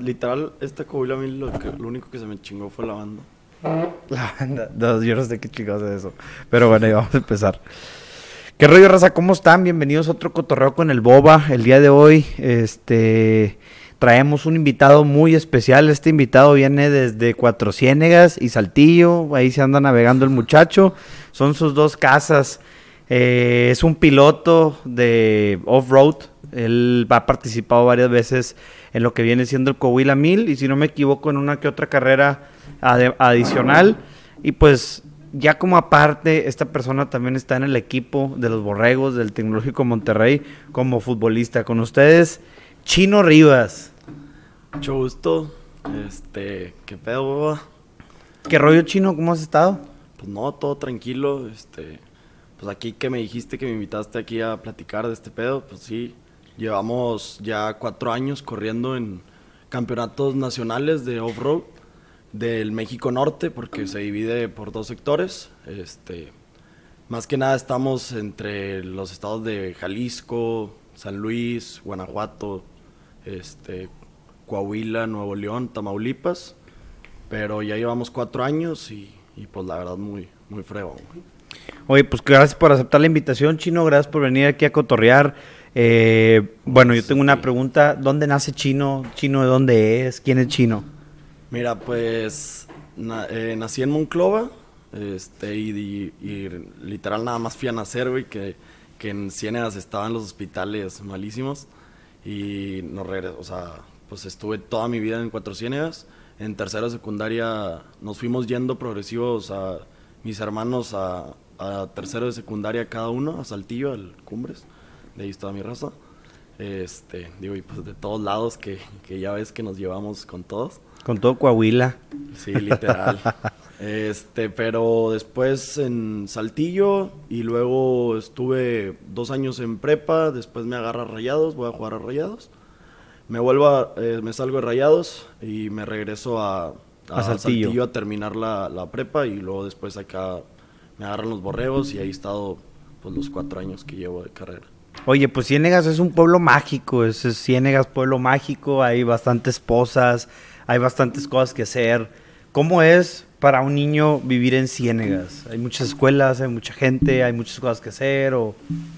Literal, esta Coahuila a mí lo, que- lo único que se me chingó fue la banda. La banda. Yo no sé qué chingados es eso. Pero bueno, ahí vamos a empezar. ¿Qué rollo, raza? ¿Cómo están? Bienvenidos a otro cotorreo con el Boba. El día de hoy, este. Traemos un invitado muy especial. Este invitado viene desde Cuatro Ciénegas y Saltillo. Ahí se anda navegando el muchacho. Son sus dos casas. Eh, es un piloto de off-road. Él ha participado varias veces en lo que viene siendo el Coahuila 1000 y si no me equivoco en una que otra carrera adicional. Y pues ya como aparte, esta persona también está en el equipo de los Borregos del Tecnológico Monterrey como futbolista. Con ustedes, Chino Rivas. Mucho gusto. Este, ¿qué pedo, boba? ¿Qué rollo, Chino? ¿Cómo has estado? Pues no, todo tranquilo. Este, pues aquí que me dijiste que me invitaste aquí a platicar de este pedo, pues sí. Llevamos ya cuatro años corriendo en campeonatos nacionales de off-road del México Norte, porque se divide por dos sectores. Este, más que nada estamos entre los estados de Jalisco, San Luis, Guanajuato, este, Coahuila, Nuevo León, Tamaulipas. Pero ya llevamos cuatro años y, y pues la verdad muy, muy fregón. Oye, pues gracias por aceptar la invitación, Chino. Gracias por venir aquí a cotorrear. Eh, bueno, yo tengo una pregunta. ¿Dónde nace Chino? ¿Chino de dónde es? ¿Quién es Chino? Mira, pues na- eh, nací en Monclova este, y, y- y literal nada más fui a nacer, güey, que, que en Ciénegas estaban los hospitales malísimos y no regresé, o sea, pues estuve toda mi vida en Cuatro Ciénegas. En tercera secundaria nos fuimos yendo progresivos a mis hermanos a, a tercero de secundaria cada uno, a Saltillo, al Cumbres, de ahí estaba mi raza. Este, digo, y pues de todos lados que, que ya ves que nos llevamos con todos. Con todo Coahuila. Sí, literal. este, pero después en Saltillo y luego estuve dos años en prepa, después me agarra Rayados, voy a jugar a Rayados. Me vuelvo a, eh, me salgo de Rayados y me regreso a, a A Saltillo. Saltillo. a terminar la, la prepa y luego después acá me agarran los borregos y ahí he estado pues los cuatro años que llevo de carrera. Oye, pues Ciénegas es un pueblo mágico, es, es Ciénegas pueblo mágico, hay bastantes posas, hay bastantes cosas que hacer. ¿Cómo es para un niño vivir en Ciénegas? Hay muchas escuelas, hay mucha gente, hay muchas cosas que hacer o...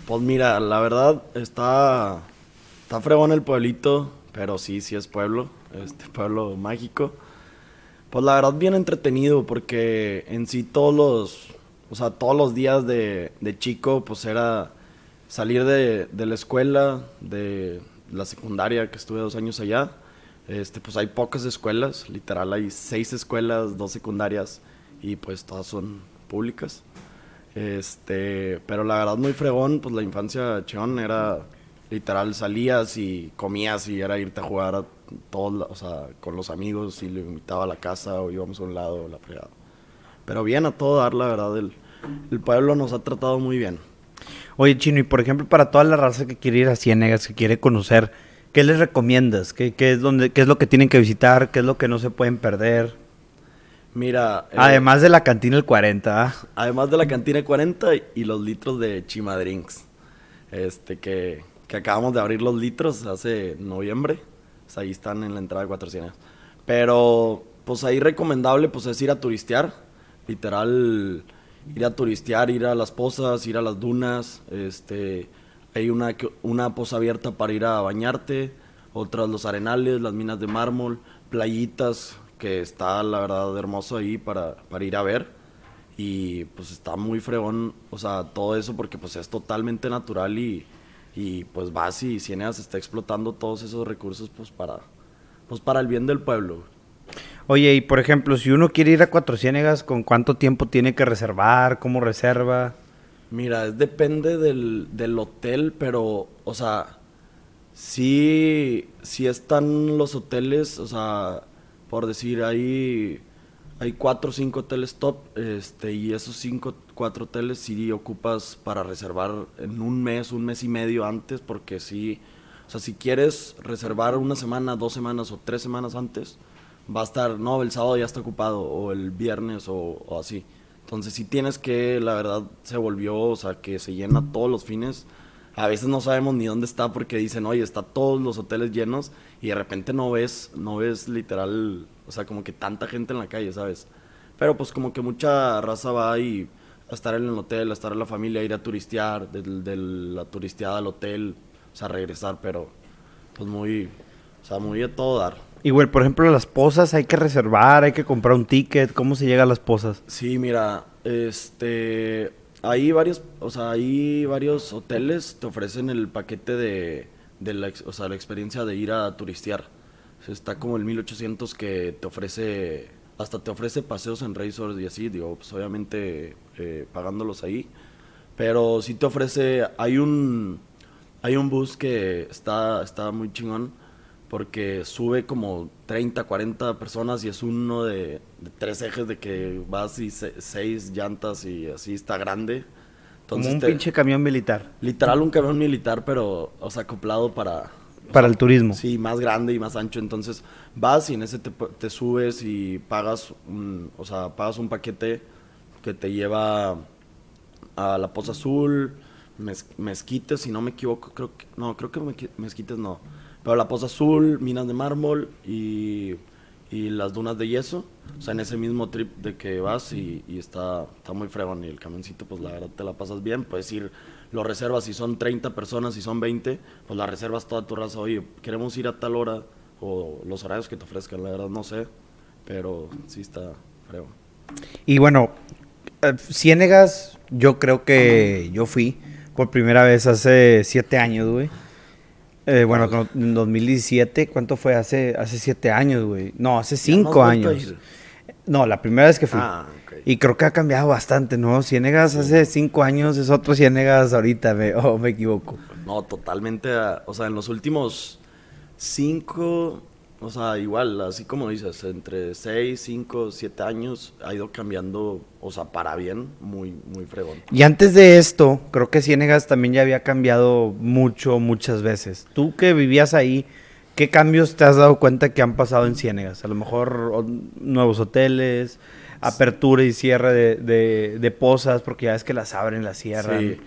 Pues mira, la verdad está está fregón el pueblito, pero sí, sí es pueblo, este pueblo mágico. Pues la verdad bien entretenido porque en sí todos los, o sea, todos los días de, de chico pues era salir de, la escuela, de la secundaria que estuve dos años allá. Este, pues hay pocas escuelas, literal hay seis escuelas, dos secundarias y pues todas son públicas. Este, pero la verdad muy fregón, pues la infancia chon era literal salías y comías y era irte a jugar a todos, o sea, con los amigos y le invitaba a la casa o íbamos a un lado, la fregada. Pero bien a todo dar, la verdad, el pueblo nos ha tratado muy bien. Oye, Chino, y por ejemplo, para toda la raza que quiere ir a Ciénegas, que quiere conocer, ¿qué les recomiendas? ¿Qué, qué es, donde, ¿Qué es lo que tienen que visitar? ¿Qué es lo que no se pueden perder? Mira, eh, Además de la cantina El 40, ¿ah? además de la cantina 40 y los litros de Chimadrinks, este que, que acabamos de abrir los litros hace noviembre, pues ahí están en la entrada de 400. Pero pues ahí recomendable pues es ir a turistear, literal ir a turistear, ir a las pozas, ir a las dunas, este hay una una poza abierta para ir a bañarte, otras los arenales, las minas de mármol, playitas que está la verdad hermoso ahí para, para ir a ver y pues está muy fregón, o sea, todo eso porque pues es totalmente natural y, y pues vas y Ciénegas está explotando todos esos recursos pues para, pues para el bien del pueblo. Oye, y por ejemplo, si uno quiere ir a Cuatro Ciénegas, ¿con cuánto tiempo tiene que reservar? ¿Cómo reserva? Mira, es depende del, del hotel, pero, o sea, sí, están los hoteles, o sea, por decir, hay, hay cuatro o cinco hoteles top, este, y esos cinco, cuatro hoteles sí ocupas para reservar en un mes, un mes y medio antes, porque sí, o sea, si quieres reservar una semana, dos semanas o tres semanas antes, va a estar, no, el sábado ya está ocupado, o el viernes, o, así. Entonces, si tienes que, la verdad, se volvió, o sea, que se llena todos los fines. a veces no sabemos ni dónde está porque dicen, oye, está todos los hoteles llenos y de repente no ves, no ves literal, o sea, como que tanta gente en la calle, ¿sabes? Pero pues como que mucha raza va y a estar en el hotel, a estar en la familia, a ir a turistear, de, la turisteada al hotel, o sea, regresar, pero pues muy, o sea, muy a todo dar. Y, güey, por ejemplo, las posas hay que reservar, hay que comprar un ticket. ¿Cómo se llega a las posas? Sí, mira, este... Hay varios, o sea, hay varios hoteles te ofrecen el paquete de, de la, o sea, la experiencia de ir a turistear. está como el 1800 que te ofrece, hasta te ofrece paseos en resorts y así, digo, pues obviamente eh, pagándolos ahí. Pero sí te ofrece, hay un, hay un bus que está, está muy chingón porque sube como 30, 40 personas y es uno de, tres ejes de que vas y seis llantas y así está grande. como un pinche camión militar. Literal un camión militar, pero, o sea, acoplado para... Para el turismo. Sí, más grande y más ancho. Entonces vas y en ese te, subes y pagas un, o sea, pagas un paquete que te lleva a la Poza Azul, Mezquites, si no me equivoco, creo que, no, creo que Mezquites no pero la Poza Azul, minas de mármol y, y, las dunas de yeso. O sea, en ese mismo trip de que vas y, está, está muy fregón. Y el camioncito, pues la verdad te la pasas bien. Puedes ir, lo reservas si son 30 personas, si son 20, pues la reservas toda tu raza. Oye, queremos ir a tal hora o los horarios que te ofrezcan, la verdad no sé. Pero sí está fregón. Y bueno, eh, Ciénegas, yo creo que yo fui por primera vez hace siete años, güey. Eh, bueno, en 2017, ¿cuánto fue? Hace, hace siete años, güey. No, hace cinco años. No, la primera vez que fui. Ah, y creo que ha cambiado bastante, ¿no? Ciénegas hace cinco años es otro Ciénegas ahorita, me, o me equivoco. No, totalmente. Ah, o sea, en los últimos cinco, o sea, igual, así como dices, entre 6, 5, 7 años ha ido cambiando, o sea, para bien, muy, muy fregón. Y antes de esto, creo que Ciénegas también ya había cambiado mucho, muchas veces. Tú que vivías ahí, ¿qué cambios te has dado cuenta que han pasado en Ciénegas? A lo mejor nuevos hoteles, apertura y cierre de, de, pozas, porque ya es que las abren, las cierran. Sí.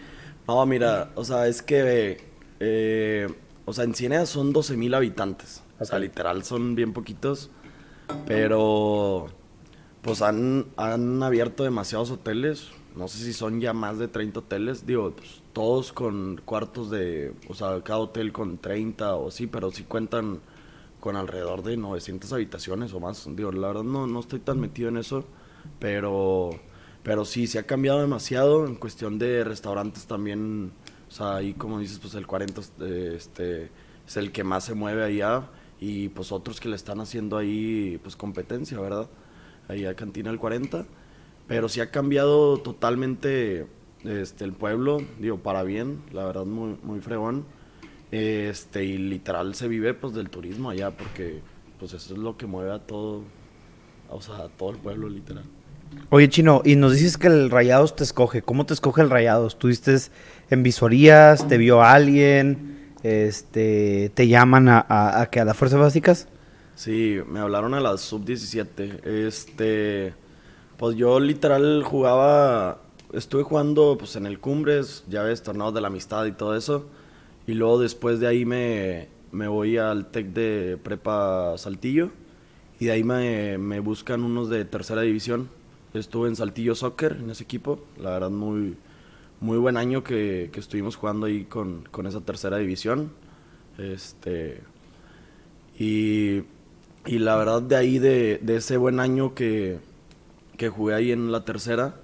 No, mira, o sea, es que, eh, o sea, en Ciénegas son 12 mil habitantes. O sea, literal son bien poquitos. Pero pues han, han abierto demasiados hoteles. No sé si son ya más de 30 hoteles. Digo, pues, todos con cuartos de... O sea, cada hotel con 30 o sí, pero sí cuentan con alrededor de 900 habitaciones o más. Digo, la verdad no, no estoy tan metido en eso. Pero, pero sí, se ha cambiado demasiado. En cuestión de restaurantes también... O sea, ahí como dices, pues el 40 este, es el que más se mueve allá y pues otros que le están haciendo ahí pues competencia, ¿verdad? Ahí a Cantina el 40. Pero sí ha cambiado totalmente este, el pueblo, digo, para bien, la verdad muy, muy fregón. Este, y literal se vive pues del turismo allá, porque pues eso es lo que mueve a todo, o sea, a todo el pueblo literal. Oye, Chino, y nos dices que el Rayados te escoge. ¿Cómo te escoge el Rayados? ¿Tuviste en visorías? ¿Te vio alguien? Este, te llaman a, que a las fuerzas básicas. Sí, me hablaron a las sub 17. Este, pues yo literal jugaba, estuve jugando pues en el Cumbres, ya ves, torneos de la amistad y todo eso. Y luego después de ahí me, me voy al TEC de Prepa Saltillo. Y de ahí me, me buscan unos de tercera división. Estuve en Saltillo Soccer, en ese equipo. La verdad, muy, muy buen año que, estuvimos jugando ahí con, esa tercera división. Este, y, la verdad de ahí, de, ese buen año que, jugué ahí en la tercera,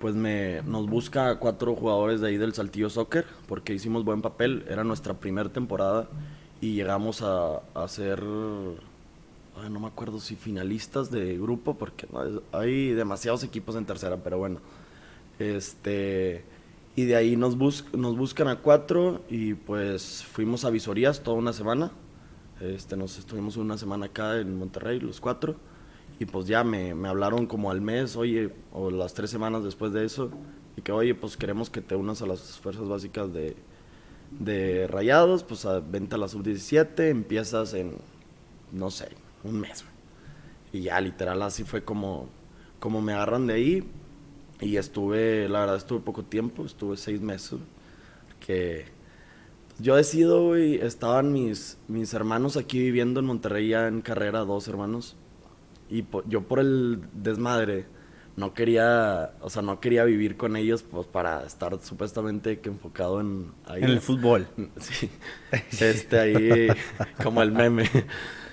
pues me, nos busca cuatro jugadores de ahí del Saltillo Soccer, porque hicimos buen papel, era nuestra primera temporada y llegamos a, a ser, no me acuerdo si finalistas de grupo, porque hay demasiados equipos en tercera, pero bueno. Este, y de ahí nos, nos buscan a cuatro y pues fuimos a visorías toda una semana. Este, nos estuvimos una semana acá en Monterrey, los cuatro. Y pues ya me, me hablaron como al mes, oye, o las tres semanas después de eso. Y que, oye, pues queremos que te unas a las fuerzas básicas de, de Rayados, pues a, vente a la sub-17, empiezas en, no sé, un mes. Y ya literal así fue como, como me agarran de ahí y estuve, la verdad, estuve poco tiempo, estuve seis meses, que Yo decido, güey, estaban mis, mis hermanos aquí viviendo en Monterrey ya en carrera, dos hermanos. Y yo por el desmadre no quería, o sea, no quería vivir con ellos pues para estar supuestamente que enfocado en... en el fútbol. Sí. Este ahí, como el meme.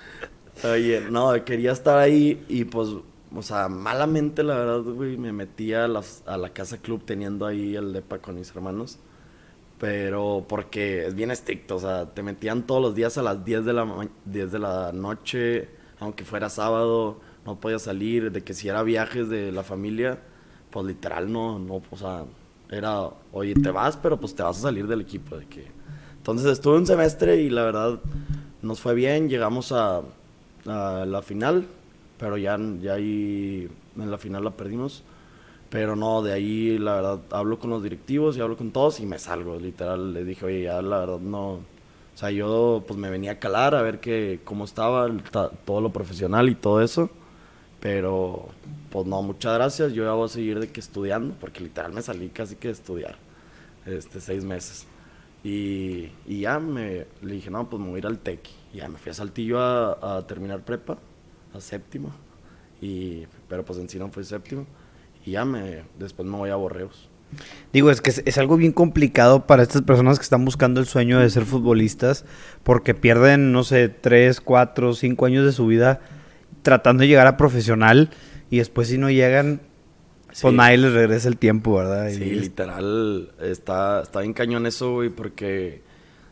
Oye, no, quería estar ahí y pues, o sea, malamente la verdad, güey, me metí a, a la casa club teniendo ahí el depa con mis hermanos. Pero porque es bien estricto, o sea, te metían todos los días a las 10 de la, 10 de la noche, aunque fuera sábado, no podía salir, de que si era viajes de la familia, pues literal no, no, o sea, era, oye, te vas, pero pues te vas a salir del equipo, de que... Entonces estuve un semestre y la verdad nos fue bien, llegamos a, a la final, pero ya, ya ahí en la final la perdimos. Pero no, de ahí la verdad hablo con los directivos y hablo con todos y me salgo, literal. Les dije, oye, ya la verdad no. O sea, yo pues me venía a calar a ver que, cómo estaba todo lo profesional y todo eso. Pero pues no, muchas gracias. Yo ya voy a seguir de que estudiando, porque literal me salí casi que de estudiar. Este, seis meses. Y, y ya me le dije, no, pues me voy a ir al TEC. Y ya me fui a Saltillo a, a terminar prepa, a séptimo. Y, pero pues en sí no fue séptimo y ya me, después me voy a Borreos. Digo, es que es, algo bien complicado para estas personas que están buscando el sueño de ser futbolistas, porque pierden, no sé, tres, cuatro, cinco años de su vida tratando de llegar a profesional y después si no llegan, pues nadie les regresa el tiempo, ¿verdad? sí, literal, está, está bien cañón eso, güey, porque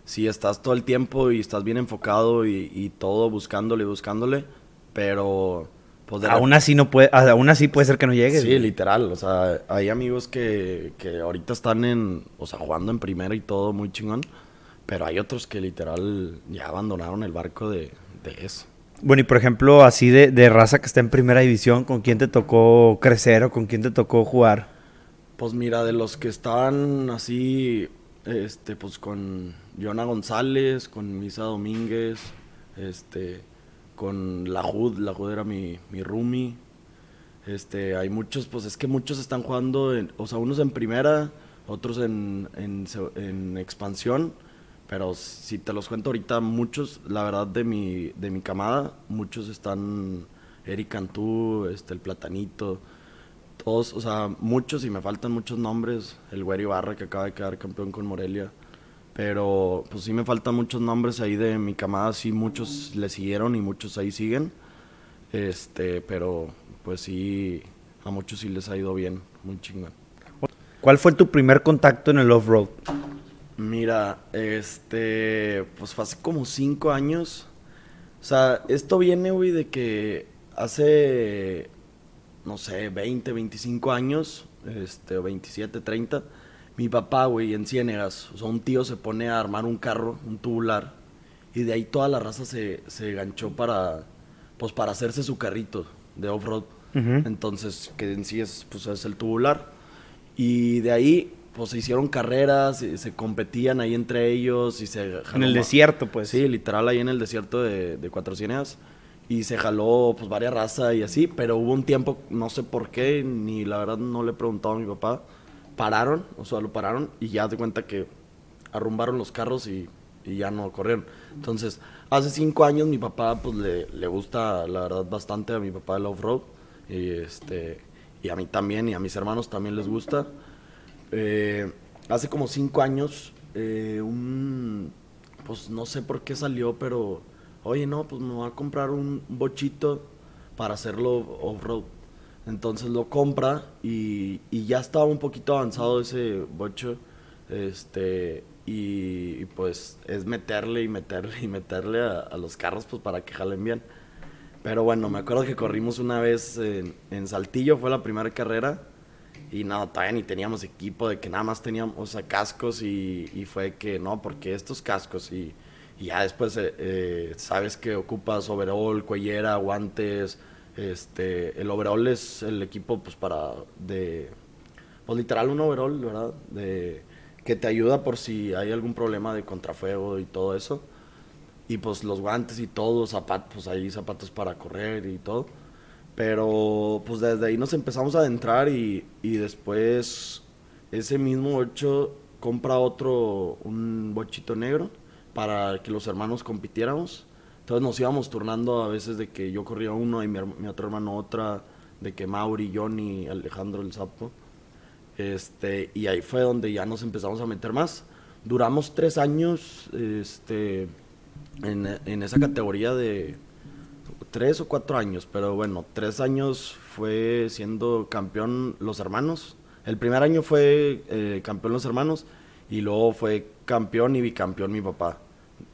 si estás todo el tiempo y estás bien enfocado y, y todo buscándole y buscándole, pero pues aún así no puede, aún así puede ser que no llegue. Sí, literal. O sea, hay amigos que, que ahorita están en, o sea, jugando en primera y todo muy chingón. Pero hay otros que literal ya abandonaron el barco de, eso. Bueno, y por ejemplo, así de, de, raza que está en primera división, ¿con quién te tocó crecer o con quién te tocó jugar? Pues mira, de los que están así, este, pues con Jonah González, con Misa Domínguez, este, con la HUD, la HUD era mi, mi roomie. Este, hay muchos, pues es que muchos están jugando, o sea, unos en primera, otros en, en, expansión, pero si te los cuento ahorita, muchos, la verdad, de mi, de mi camada, muchos están, Eric Cantú, este, el Platanito, todos, o sea, muchos, y me faltan muchos nombres, el Güero Ibarra que acaba de quedar campeón con Morelia, pero pues sí me faltan muchos nombres ahí de mi camada, sí muchos le siguieron y muchos ahí siguen. Este, pero pues sí, a muchos sí les ha ido bien, muy chingón. ¿Cuál fue tu primer contacto en el off-road? Mira, este, pues fue hace como cinco años. O sea, esto viene, güey, de que hace, no sé, 20, 25 años, este, 27, 30 mi papá, güey, en Ciénegas, o sea, un tío se pone a armar un carro, un tubular, y de ahí toda la raza se, se ganchó para, pues, para hacerse su carrito de off-road. Entonces, que en sí es, pues, es el tubular. Y de ahí, pues, se hicieron carreras, se, competían ahí entre ellos y se... en el desierto, pues. Sí, literal, ahí en el desierto de, de Cuatro Ciénegas. Y se jaló, pues, varias razas y así, pero hubo un tiempo, no sé por qué, ni la verdad no le he preguntado a mi papá, pararon, o sea, lo pararon y ya de cuenta que arrumbaron los carros y, ya no corrieron. Entonces, hace cinco años mi papá, pues le, le gusta, la verdad, bastante a mi papá el off-road. Y, este, y a mí también, y a mis hermanos también les gusta. Eh, hace como cinco años, eh, un, pues no sé por qué salió, pero, oye, no, pues me voy a comprar un bochito para hacerlo off-road. Entonces lo compra y, ya estaba un poquito avanzado ese bocho. Este, y, pues es meterle y meterle y meterle a, los carros pues para que jalen bien. Pero bueno, me acuerdo que corrimos una vez en, Saltillo, fue la primera carrera. Y no, todavía ni teníamos equipo, de que nada más teníamos, o sea, cascos y, fue que no, porque estos cascos y, ya después eh, eh, sabes que ocupas overall, cuellera, guantes, este, el overall es el equipo, pues, para de, pues, literal un overall, ¿verdad? De, que te ayuda por si hay algún problema de contrafuego y todo eso. Y pues los guantes y todo, zapatos, pues hay zapatos para correr y todo. Pero pues desde ahí nos empezamos a adentrar y, y después ese mismo 8 compra otro, un bochito negro, para que los hermanos compitiéramos. Entonces nos íbamos turnando a veces de que yo corría uno y mi, mi otro hermano otra, de que Mauri, Johnny, Alejandro el Sapo. Este, y ahí fue donde ya nos empezamos a meter más. Duramos tres años este, en, en esa categoría de tres o cuatro años, pero bueno, tres años fue siendo campeón los hermanos. El primer año fue eh, campeón los hermanos y luego fue campeón y bicampeón mi papá.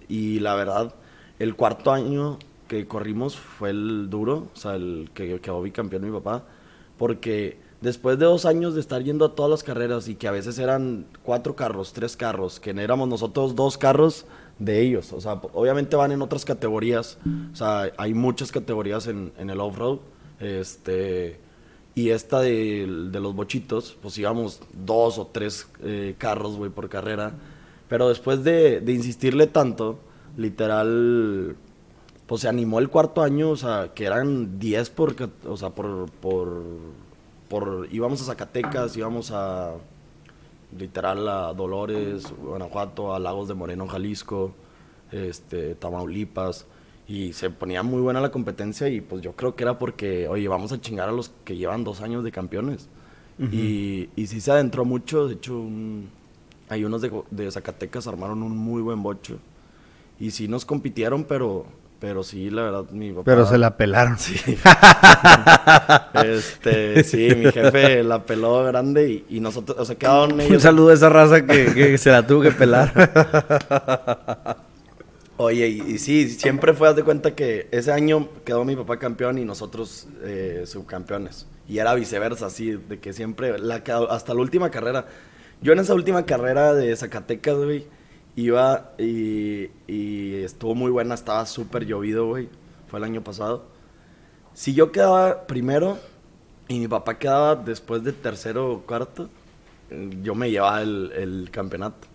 Y la verdad, el cuarto año que corrimos fue el duro, o sea, el que quedó bicampeón mi papá, porque después de dos años de estar yendo a todas las carreras y que a veces eran cuatro carros, tres carros, que éramos nosotros dos carros de ellos, o sea, obviamente van en otras categorías, o sea, hay muchas categorías en, en el off-road, este, y esta de, de los bochitos, pues íbamos dos o tres eh, carros, güey, por carrera, pero después de, de insistirle tanto, literal, pues se animó el cuarto año, o sea, que eran 10 por, o sea, por, por, por, íbamos a Zacatecas, íbamos a, literal, a Dolores, Guanajuato, a Lagos de Moreno, Jalisco, este, Tamaulipas, y se ponía muy buena la competencia y pues yo creo que era porque, oye, vamos a chingar a los que llevan dos años de campeones. y, y sí se adentró mucho, de hecho, un- hay unos de, de Zacatecas armaron un muy buen bocho. Y sí nos compitieron, pero, pero sí, la verdad, mi papá... Pero se la pelaron. Sí. este, sí, mi jefe la peló grande y, y nosotros, o sea, quedaron Un ellos. saludo a esa raza que, que se la tuvo que pelar. Oye, y, y sí, siempre fue, haz de cuenta que ese año quedó mi papá campeón y nosotros eh, subcampeones. Y era viceversa, así, de que siempre, la, hasta la última carrera. Yo en esa última carrera de Zacatecas, güey, iba y, estuvo muy buena, estaba súper llovido, güey. Fue el año pasado. Si yo quedaba primero y mi papá quedaba después de tercero o cuarto, yo me llevaba el, el campeonato.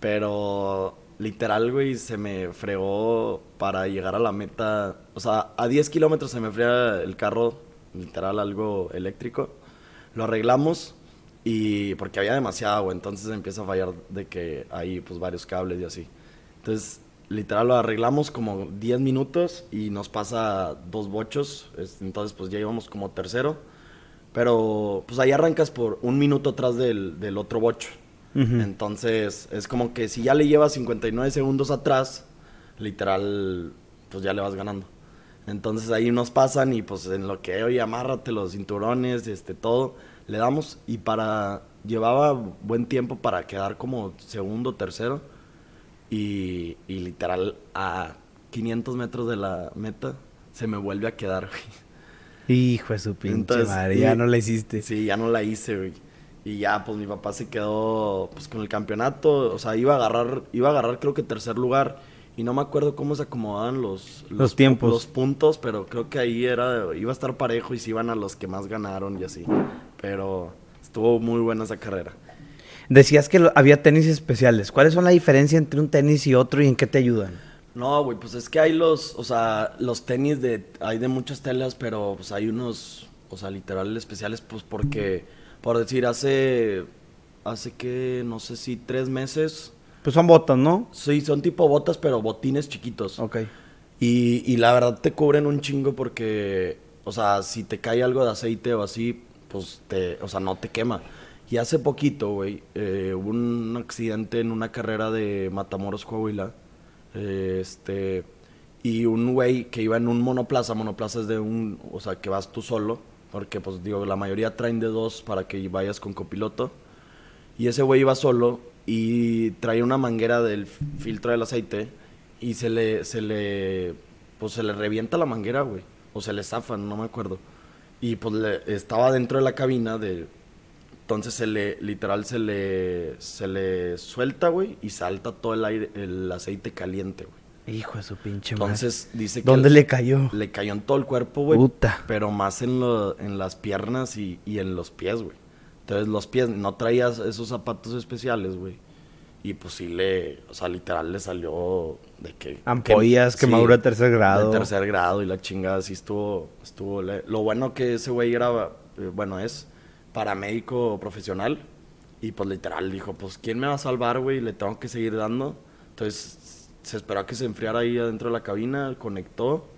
Pero literal, güey, se me fregó para llegar a la meta. O sea, a 10 kilómetros se me fría el carro, literal, algo eléctrico. Lo arreglamos y porque había demasiada agua, entonces empieza a fallar de que hay pues varios cables y así. Entonces, literal lo arreglamos como 10 minutos y nos pasa dos bochos, es- entonces pues ya íbamos como tercero. Pero pues ahí arrancas por un minuto atrás del, del otro bocho. Ujú. Entonces es como que si ya le llevas 59 segundos atrás, literal, pues ya le vas ganando. Entonces ahí nos pasan y pues en lo que, oye, amárrate los cinturones, este, todo, le damos y para, llevaba buen tiempo para quedar como segundo, tercero y, y literal a 500 metros de la meta se me vuelve a quedar, güey. Hijo de su pinche Entonces, madre, y- ya no la hiciste. Sí, ya no la hice, güey. Y ya, pues mi papá se quedó pues con el campeonato. O sea, iba a agarrar, iba a agarrar creo que tercer lugar. Y no me acuerdo cómo se acomodaban los, Los tiempos. Los puntos, pero creo que ahí era, iba a estar parejo y se iban a los que más ganaron y así. Pero estuvo muy buena esa carrera. Decías que lo- había tenis especiales. ¿Cuáles son la diferencia entre un tenis y otro y en qué te ayudan? No, güey, pues es que hay los, o sea, los tenis de, hay de muchas telas, pero pues hay unos, o sea, literal especiales, pues porque, por decir, hace, hace que, no sé si tres meses, Pues son botas, ¿no? sí, son tipo botas, pero botines chiquitos. Ok. Y, y la verdad te cubren un chingo porque, o sea, si te cae algo de aceite o así, pues te, o sea, no te quema. Y hace poquito, güey, eh, hubo un accidente en una carrera de Matamoros, Coahuila. eh, este, y un güey que iba en un monoplaza, monoplaza es de un, o sea, que vas tú solo, porque pues digo, la mayoría traen de dos para que vayas con copiloto. Y ese güey iba solo y traía una manguera del filtro del aceite y se le, se le, pues se le revienta la manguera, güey. O se le zafan, no me acuerdo. Y pues le- estaba dentro de la cabina de... Entonces se le, literal, se le, se le suelta, güey, y salta todo el aire, el aceite caliente, güey. Hijo de su pinche madre. Entonces dice que... ¿Dónde le cayó? Le cayó en todo el cuerpo, güey. Puta. Pero más en, lo- en las piernas y, y en los pies, güey. Entonces los pies, no traías esos zapatos especiales, güey. Y pues sí le, o sea, literal le salió de que... Ampollas, que- quemadura de tercer grado. De tercer grado y la chingada, sí estuvo, estuvo... le- Lo bueno que ese güey era, eh, bueno, es paramédico profesional. Y pues literal dijo, pues ¿quién me va a salvar, güey? Le tengo que seguir dando. Entonces se esperó a que se enfriara ahí adentro de la cabina, conectó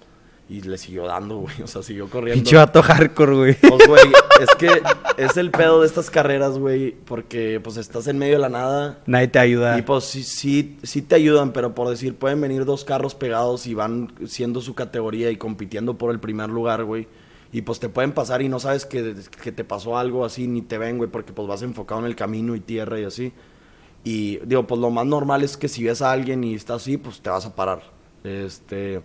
y le siguió dando, güey. O sea, siguió corriendo. Pinche vato hardcore, güey. Pues, güey, es que es el pedo de estas carreras, güey, porque pues estás en medio de la nada. Nadie te ayuda. Y pues sí, sí, sí te ayudan, pero por decir, pueden venir dos carros pegados y van siendo su categoría y compitiendo por el primer lugar, güey. Y pues te pueden pasar y no sabes que, que te pasó algo así, ni te ven, güey, porque pues vas enfocado en el camino y tierra y así. Y digo, pues lo más normal es que si ves a alguien y está así, pues te vas a parar. Este,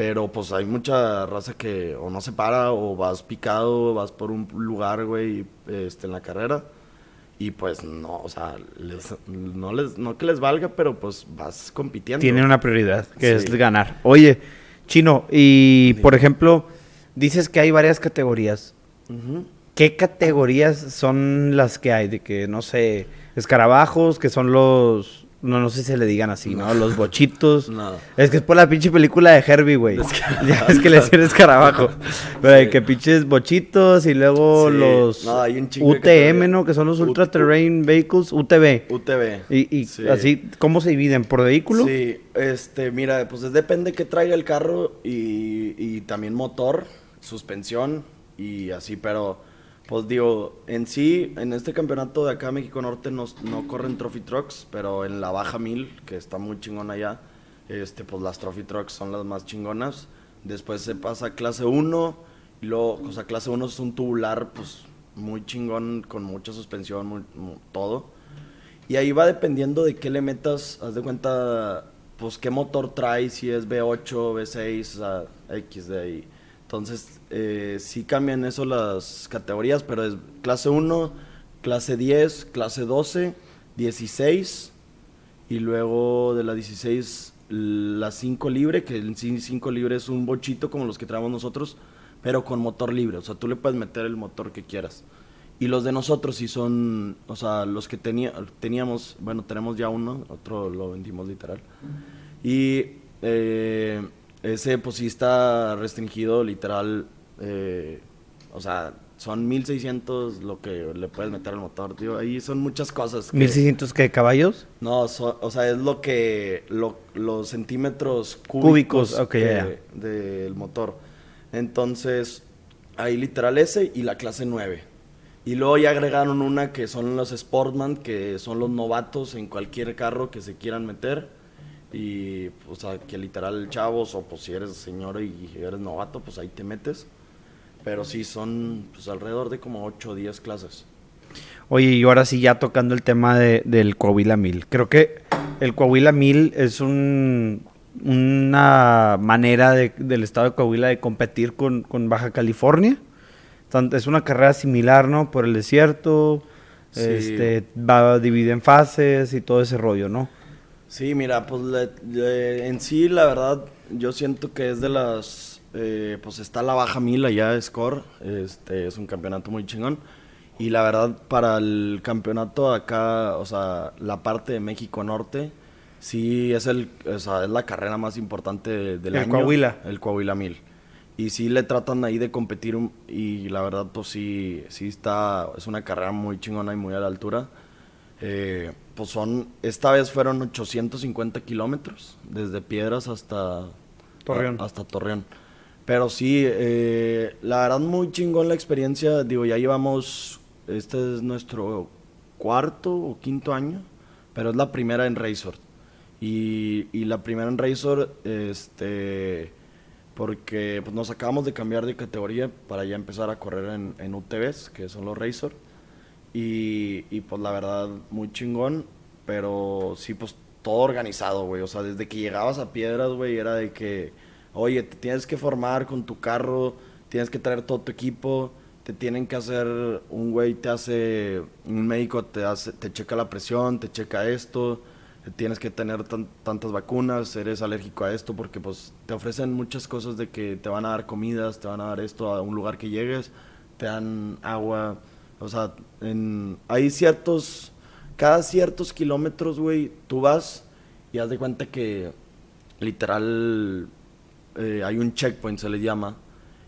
pero pues hay mucha raza que o no se para o vas picado, vas por un lugar, güey, este, en la carrera. Y pues no, o sea, les- no, les, no que les valga, pero pues vas compitiendo. Tienen una prioridad, que Sí. es ganar. Oye, Chino, y por ejemplo, dices que hay varias categorías. ¿Qué categorías son las que hay? De que, no sé, escarabajos, que son los... No, no sé si se le digan así, ¿no? Los bochitos. Nada. Es que es por la pinche película de Herbie, güey. De escarabajos. Ya es que le decían escarabajo. Pero hay que pinches bochitos y luego Sí. los No, hay un UTM. ¿no? Que son los U- Ultra Terrain Vehicles, UTV. UTV. Y, y Sí. así, ¿cómo se dividen? ¿Por vehículo? Sí, este, mira, pues es- depende que traiga el carro y, y también motor, suspensión y así, pero pues digo, en sí, en este campeonato de acá México Norte no, no corren Trophy Trucks, pero en la Baja 1000, que está muy chingona allá, este, pues las Trophy Trucks son las más chingonas. Después se pasa a clase 1, y luego, o sea, clase 1 es un tubular, pues muy chingón, con mucha suspensión, muy- mu- todo. Y ahí va dependiendo de qué le metas, haz de cuenta, pues qué motor trae, si es V8, V6, o sea, X de ahí. Entonces, eh, sí cambian eso las categorías, pero es clase 1, clase 10, clase 12, 16, y luego de la 16, la 5 libre, que el 5 libre es un bochito como los que traemos nosotros, pero con motor libre, o sea, tú le puedes meter el motor que quieras. Y los de nosotros sí son, o sea, los que tenía, teníamos, bueno, tenemos ya uno, otro lo vendimos literal. Y eh, ese pues sí está restringido literal, eh, o sea, son 1600 lo que le puedes meter al motor, tío. Ahí son muchas cosas. que- 1600 que caballos. no, so- o sea, es lo que. lo- los centímetros Cúbicos, cúbicos, del motor. Entonces, ahí literal ese y la clase 9. Y luego ya agregaron una que son los Sportman, que son los novatos en cualquier carro que se quieran meter. Y, o sea, que literal chavos, o pues si eres señor y eres novato, pues ahí te metes. Pero sí, son pues alrededor de como 8 o 10 clases. Oye, y ahora sí ya tocando el tema de- del Coahuila 1000. Creo que el Coahuila 1000 es un, una manera de- del estado de Coahuila de competir con, con Baja California. Es una carrera similar, ¿no? Por el desierto. Sí. Este, va dividida en fases y todo ese rollo, ¿no? Sí, mira, pues le- le- en sí, la verdad, yo siento que es de las. eh, pues está la baja mil allá, Score. Este es un campeonato muy chingón. Y la verdad, para el campeonato acá, o sea, la parte de México Norte, sí es, el, o sea, es la carrera más importante de- del El año. Coahuila. El Coahuila Mil. Y sí le tratan ahí de competir y la verdad, pues sí, sí está, es una carrera muy chingona y muy a la altura. Eh, pues son, esta vez fueron 850 kilómetros, desde Piedras hasta Torreón. a- hasta Torreón. Pero sí, eh, la verdad muy chingón la experiencia. Digo, ya llevamos, este es nuestro cuarto o quinto año, pero es la primera en Razor. Y, y la primera en Razor, este, porque pues, nos acabamos de cambiar de categoría para ya empezar a correr en, en UTVs, que son los Razor. Y, y pues la verdad, muy chingón, pero sí, pues todo organizado, güey. O sea, desde que llegabas a Piedras, güey, era de que, oye, te tienes que formar con tu carro, tienes que traer todo tu equipo, te tienen que hacer, un güey te hace, un médico te hace, te checa la presión, te checa esto, tienes que tener tan- tantas vacunas, eres alérgico a esto, porque pues te ofrecen muchas cosas de que te van a dar comidas, te van a dar esto a un lugar que llegues, te dan agua, o sea, hay ciertos, cada ciertos kilómetros, güey, tú vas y haz de cuenta que literal eh, hay un checkpoint, se le llama,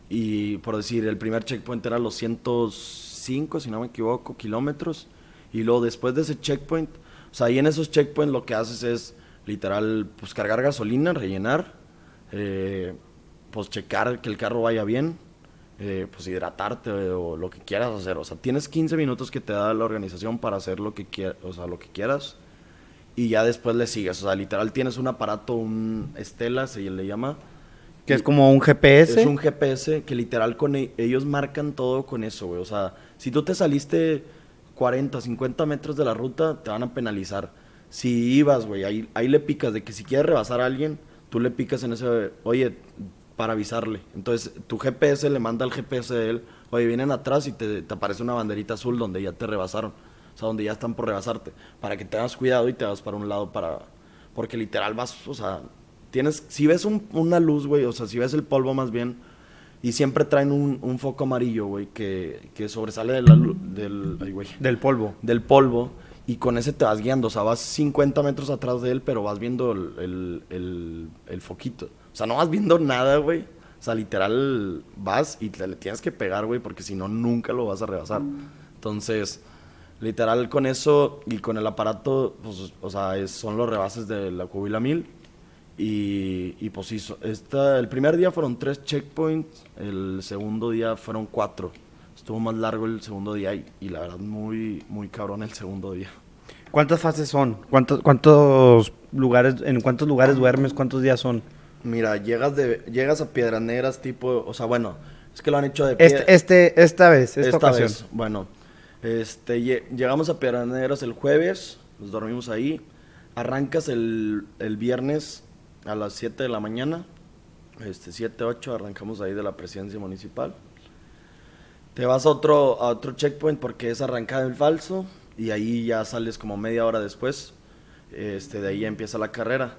y por decir, el primer checkpoint era los 105, si no me equivoco, kilómetros, Y luego después de ese checkpoint, o sea, ahí en esos checkpoints lo que haces es literal, pues cargar gasolina, rellenar, eh, pues checar que el carro vaya bien, eh, pues hidratarte o lo que quieras hacer. O sea, tienes 15 minutos que te da la organización para hacer lo que, quieras, o sea, lo que quieras y ya después le sigues. O sea, literal tienes un aparato, un Estela, se le llama. Que es como un GPS. Es un GPS que literal con e- ellos marcan todo con eso, güey. O sea, si tú te saliste 40, 50 metros de la ruta, te van a penalizar. Si ibas, güey, ahí, ahí le picas de que si quieres rebasar a alguien, tú le picas en ese, oye, para avisarle. Entonces, tu GPS le manda al GPS de él, oye, vienen atrás y te, te aparece una banderita azul donde ya te rebasaron. O sea, donde ya están por rebasarte. Para que tengas cuidado y te vas para un lado para... Porque literal vas, o sea, tienes... Si ves un- una luz, güey, o sea, si ves el polvo más bien, y siempre traen un, un foco amarillo, güey, que, que sobresale de la del... ay, güey, Del polvo. del polvo y con ese te vas guiando. O sea, vas 50 metros atrás de él, pero vas viendo el, el- el- el foquito. O sea, no vas viendo nada, güey. O sea, literal vas y te le tienes que pegar, güey, porque si no, nunca lo vas a rebasar. Entonces, literal con eso y con el aparato, pues, o sea, es- son los rebases de la Cubila 1000. Y, y pues sí, esta, el primer día fueron tres checkpoints, el segundo día fueron cuatro. Estuvo más largo el segundo día y, y la verdad muy, muy cabrón el segundo día. ¿Cuántas fases son? ¿Cuántos, cuántos lugares, en cuántos lugares duermes? ¿Cuántos días son? Mira, llegas de llegas a Piedras Negras tipo, o sea, bueno, es que lo han hecho de Este, este, esta vez, esta, esta ocasión. vez, bueno, este, lle- llegamos a Piedras Negras el jueves, nos dormimos ahí, arrancas el, el viernes a las 7 de la mañana, este, 7, 8, arrancamos ahí de la presidencia municipal. Te vas a otro, a otro checkpoint porque es arrancada el falso y ahí ya sales como media hora después, este, de ahí empieza la carrera.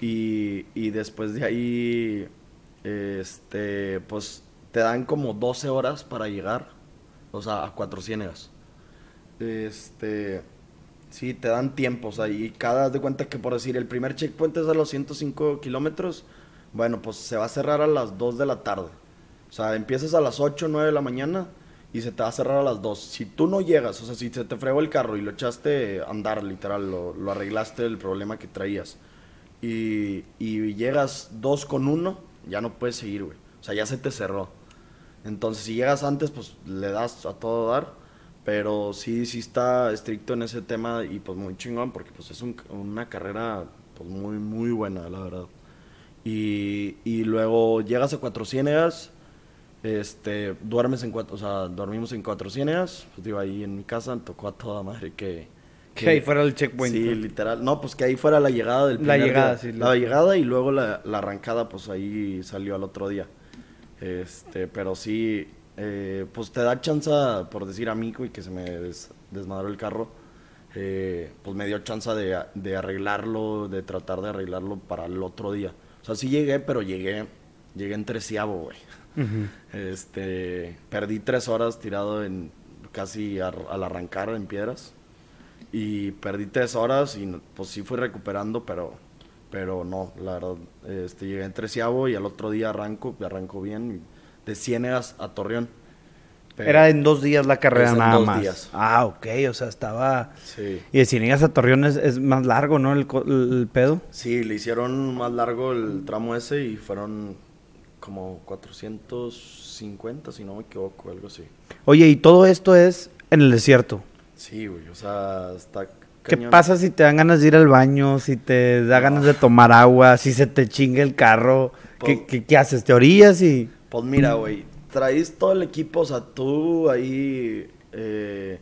Y, y después de ahí, este, pues te dan como 12 horas para llegar, o sea, a Cuatro Ciénegas. Este, sí, te dan tiempo, o sea, y cada, haz de cuenta que por decir, el primer checkpoint es a los 105 kilómetros, bueno, pues se va a cerrar a las 2 de la tarde. O sea, empiezas a las 8, 9 de la mañana y se te va a cerrar a las 2. Si tú no llegas, o sea, si se te fregó el carro y lo echaste a andar, literal, lo, lo arreglaste el problema que traías, y, y llegas 2 con 1, ya no puedes seguir, güey. O sea, ya se te cerró. Entonces, si llegas antes, pues le das a todo dar. Pero sí, sí está estricto en ese tema y pues muy chingón porque pues es un- una carrera pues muy, muy buena, la verdad. Y, y luego llegas a Cuatro Ciénegas, este, duermes en cuatro, o sea, dormimos en Cuatro Ciénegas, pues digo, ahí en mi casa, tocó a toda madre que... Que ahí fuera el checkpoint. Sí, literal. No, pues que ahí fuera la llegada del La primer llegada, día. sí, La la- llegada y luego la, la arrancada, pues ahí salió al otro día. Este, pero sí, eh, pues te da chance, por decir a mí, que se me des- desmadró el carro, eh, pues me dio chance de, de arreglarlo, de tratar de arreglarlo para el otro día. O sea, sí llegué, pero llegué, llegué en treceavo, güey. Este, perdí tres horas tirado en casi ar- al arrancar en piedras y perdí tres horas y pues sí fui recuperando, pero, pero no, la verdad, este, llegué en treceavo y al otro día arranco, arranco bien, de Ciénegas a Torreón. Pero- Era en dos días la carrera nada dos más. días. Ah, ok, o sea, estaba... Sí. Y de Ciénegas a Torreón es, es más largo, ¿no? El, el pedo. Sí, le hicieron más largo el tramo ese y fueron como 450, si no me equivoco, algo así. Oye, y todo esto es en el desierto. Sí, güey, o sea, está ¿Qué pasa si te dan ganas de ir al baño, si te da ganas de tomar agua, si se te chinga el carro? ¿Qué, Pues- qué, qué haces? ¿Te orillas y...? Pues mira, güey, traes todo el equipo, o sea, tú ahí, eh,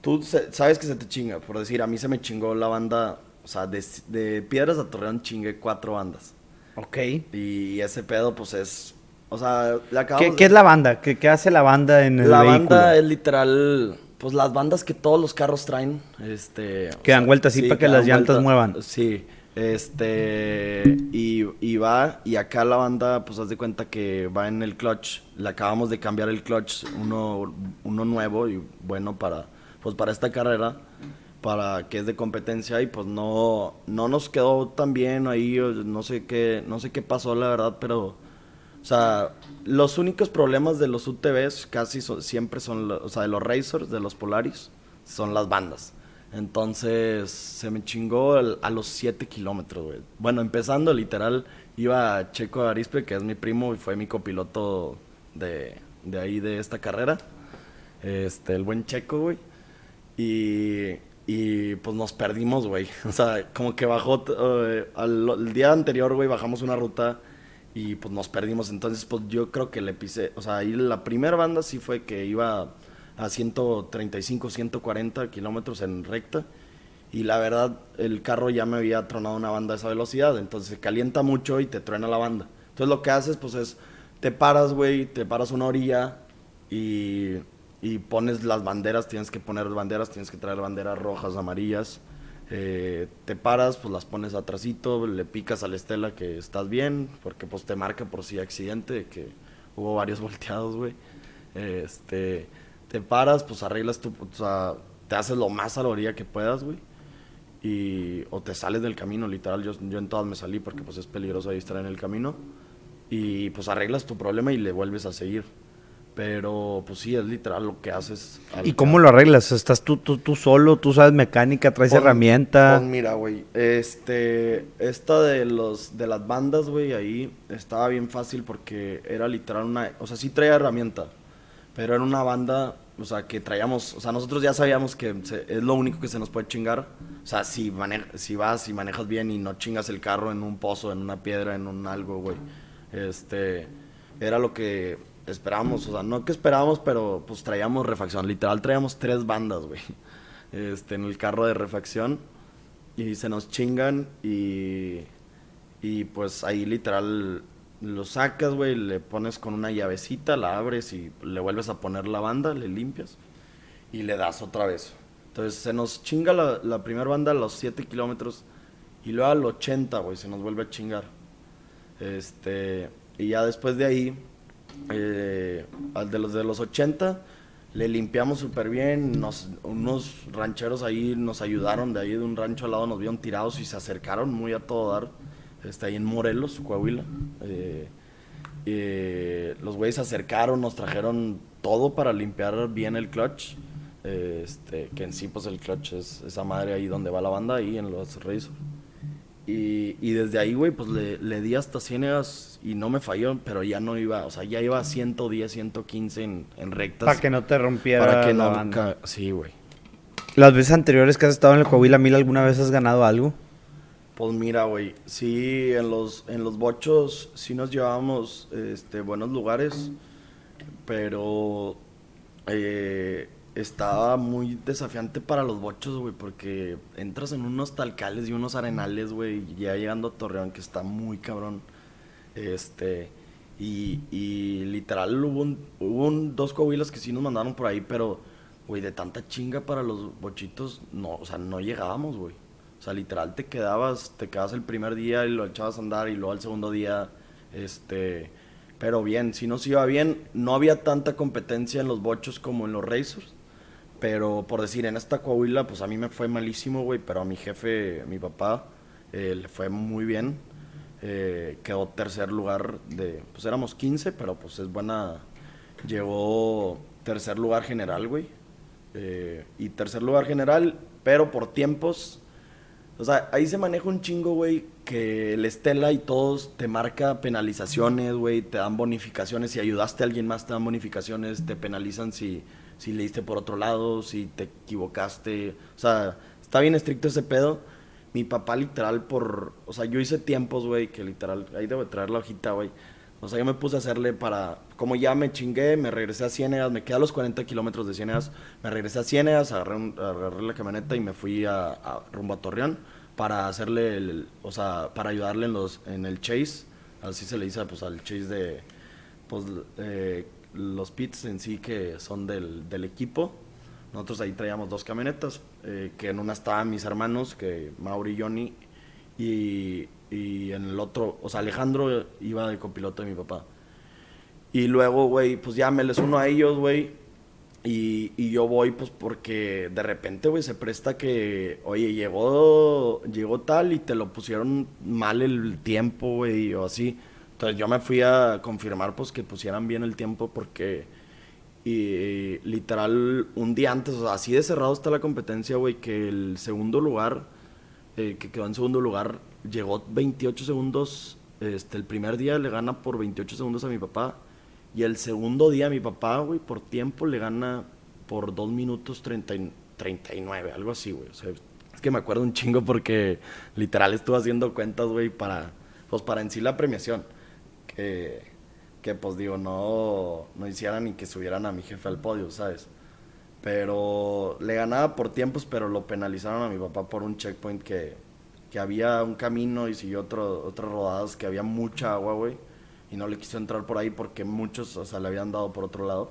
tú sabes que se te chinga, por decir, a mí se me chingó la banda, o sea, de, de Piedras a Torreón chingué cuatro bandas. Ok. Y ese pedo, pues es, o sea, le acabamos ¿Qué, de- qué es la banda? ¿Qué, qué hace la banda en el La vehículo? banda es literal, pues las bandas que todos los carros traen, este... Que dan vueltas así para que las llantas muevan. Sí, este... Y, y va, y acá la banda, pues haz de cuenta que va en el clutch, le acabamos de cambiar el clutch, uno, uno nuevo y bueno para, pues para esta carrera, para que es de competencia y pues no, no nos quedó tan bien ahí, no sé qué, no sé qué pasó la verdad, pero... O sea, los únicos problemas de los UTVs casi son- siempre son, o sea, de los Racers, de los Polaris, son las bandas. Entonces se me chingó a los 7 kilómetros, güey. Bueno, empezando, literal, iba Checo Arispe, que es mi primo y fue mi copiloto de, de ahí de esta carrera. Este, el buen Checo, güey. Y, y pues nos perdimos, güey. O sea, como que bajó, eh, al, el día anterior, güey, bajamos una ruta y pues nos perdimos. Entonces, pues yo creo que le pisé, o sea, ahí la primera banda sí fue que iba a 135, 140 kilómetros en recta. Y la verdad, el carro ya me había tronado una banda a esa velocidad. Entonces se calienta mucho y te truena la banda. Entonces lo que haces, pues es, te paras, güey, te paras una orilla y, y, pones las banderas. Tienes que poner banderas, tienes que traer banderas rojas, amarillas. Eh, te paras, pues las pones atrásito, le picas a la estela que estás bien, porque pues te marca por si accidente, que hubo varios volteados, güey. Este te paras, pues arreglas tu, o sea, te haces lo más a la orilla que puedas, güey. Y, o te sales del camino, literal, yo, yo en todas me salí porque pues es peligroso ahí estar en el camino. Y pues arreglas tu problema y le vuelves a seguir. Pero pues sí, es literal lo que haces. ¿Y cómo lo arreglas? ¿Estás tú, tú, tú solo? ¿Tú sabes mecánica? ¿Traes herramienta? Pues mira, güey, este, esta de, los, de las bandas, güey, ahí estaba bien fácil porque era literal una... O sea, sí traía herramienta, pero era una banda, o sea, que traíamos, o sea, nosotros ya sabíamos que es lo único que se nos puede chingar. O sea, si, si vas y manejas bien y no chingas el carro en un pozo, en una piedra, en un algo, güey. Este, era lo que esperábamos, o sea, no que esperábamos, pero pues traíamos refacción. Literal, traíamos tres bandas, güey. Este, en el carro de refacción. Y se nos chingan y, y pues ahí literal lo sacas, güey, le pones con una llavecita, la abres y le vuelves a poner la banda, le limpias y le das otra vez. Entonces se nos chinga la, la primera banda a los 7 kilómetros y luego al 80, güey, se nos vuelve a chingar. Este, y ya después de ahí, eh, de los de los 80, le limpiamos súper bien. Nos, unos rancheros ahí nos ayudaron, de ahí de un rancho al lado nos vieron tirados y se acercaron muy a todo dar está ahí en Morelos, Coahuila. Eh, los güeyes se acercaron, nos trajeron todo para limpiar bien el clutch. este, que en sí, pues el clutch es esa madre ahí donde va la banda, ahí en los Razor. Y, y, desde ahí, güey, pues le, le, di hasta ciénegas y no me falló, pero ya no iba, o sea, ya iba a 110, 115 en, en rectas. Para que no te rompiera Para que la no, Sí, güey. Las veces anteriores que has estado en el Coahuila Mil, ¿alguna vez has ganado algo? Pues mira, güey, sí, en los, en los bochos sí nos llevábamos este, buenos lugares, pero eh, estaba muy desafiante para los bochos, güey, porque entras en unos talcales y unos arenales, güey, ya llegando a Torreón, que está muy cabrón. Este, y, y literal hubo, un, dos coahuilas que sí nos mandaron por ahí, pero, güey, de tanta chinga para los bochitos, no, o sea, no llegábamos, güey. O sea, literal te quedabas, te quedabas el primer día y lo echabas a andar y luego al segundo día, este, pero bien, si nos iba bien, no había tanta competencia en los bochos como en los racers, pero por decir, en esta Coahuila, pues a mí me fue malísimo, güey, pero a mi jefe, mi papá, eh, le fue muy bien, eh, quedó tercer lugar de, pues éramos 15, pero pues es buena, llegó tercer lugar general, güey, eh, y tercer lugar general, pero por tiempos o sea, ahí se maneja un chingo, güey, que el Estela y todos te marca penalizaciones, güey, te dan bonificaciones. Si ayudaste a alguien más, te dan bonificaciones, te penalizan si, si leíste por otro lado, si te equivocaste. O sea, está bien estricto ese pedo. Mi papá, literal, por. O sea, yo hice tiempos, güey, que literal. Ahí debo traer la hojita, güey. O sea, yo me puse a hacerle para. Como ya me chingué, me regresé a Ciénegas, me quedé a los 40 kilómetros de Ciénegas, me regresé a Ciénegas, agarré, agarré la camioneta y me fui a, rumbo a Torreón para hacerle, el, o sea, para ayudarle en, los, en el chase. Así se le dice pues, al chase de pues, eh, los pits en sí que son del, del equipo. Nosotros ahí traíamos dos camionetas, eh, que en una estaban mis hermanos, que Mauri y Johnny, y y en el otro, o sea, Alejandro iba de copiloto de mi papá. Y luego, güey, pues ya me les uno a ellos, güey. Y, y, yo voy, pues, porque de repente, güey, se presta que, oye, llegó, llegó tal y te lo pusieron mal el tiempo, güey, o así. Entonces yo me fui a confirmar, pues, que pusieran bien el tiempo porque Y literal, un día antes, o sea, así de cerrado está la competencia, güey, que el segundo lugar, eh, que quedó en segundo lugar, llegó 28 segundos. Este, el primer día le gana por 28 segundos a mi papá. Y el segundo día mi papá, güey, por tiempo le gana por 2 minutos 30 y- 39, algo así, güey. O sea, es que me acuerdo un chingo porque literal estuve haciendo cuentas, güey, para, pues para en sí la premiación. Que, que pues digo, no, no hicieran ni que subieran a mi jefe al podio, ¿sabes? Pero le ganaba por tiempos, pero lo penalizaron a mi papá por un checkpoint que, que había un camino y siguió otro, otras rodadas que había mucha agua, güey. Y no le quiso entrar por ahí porque muchos, o sea, le habían dado por otro lado.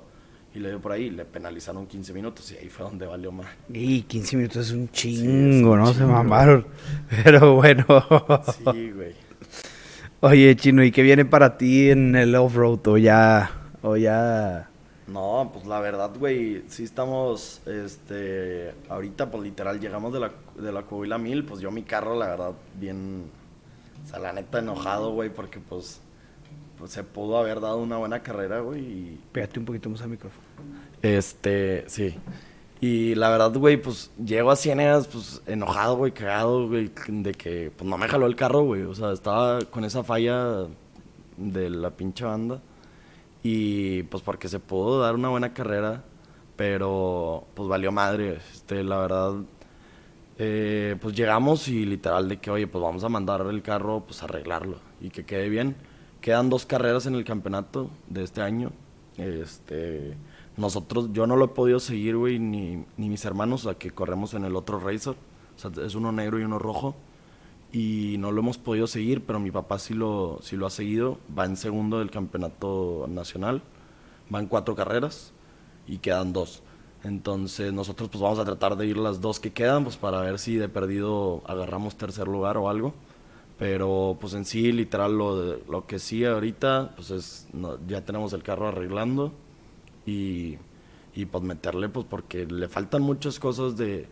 Y le dio por ahí y le penalizaron 15 minutos y ahí fue donde valió más. Y 15 minutos es un es chingo, un ¿no? Se mamaron. Pero bueno. Sí, güey. Oye, Chino, ¿y qué viene para ti en el off-road? O ya. O ya. No, pues la verdad, güey, sí estamos, este, ahorita pues literal llegamos de la, de la Coahuila 1000, pues yo mi carro, la verdad, bien, o sea, la neta enojado, güey, porque pues, pues se pudo haber dado una buena carrera, güey, y Pégate un poquito más al micrófono. este, sí. Y la verdad, güey, pues llego a Ciénegas, pues enojado, güey, cagado, güey, de que pues no me jaló el carro, güey. O sea, estaba con esa falla de la pinche banda. Y pues porque se pudo dar una buena carrera, pero pues valió madre. Este, la verdad, eh, pues llegamos y literal de que, oye, pues vamos a mandar el carro, pues arreglarlo y que quede bien. Quedan dos carreras en el campeonato de este año. Este, nosotros, yo no lo he podido seguir, güey, ni, ni mis hermanos, o sea, que corremos en el otro Razor. O sea, es uno negro y uno rojo. Y no lo hemos podido seguir, pero mi papá sí lo, sí lo ha seguido. Va en segundo del campeonato nacional. Va en cuatro carreras y quedan dos. Entonces nosotros pues vamos a tratar de ir las dos que quedan, pues para ver si de perdido agarramos tercer lugar o algo. Pero pues en sí, literal, lo, lo que sí ahorita, pues es, no- ya tenemos el carro arreglando y, y pues meterle, pues porque le faltan muchas cosas de,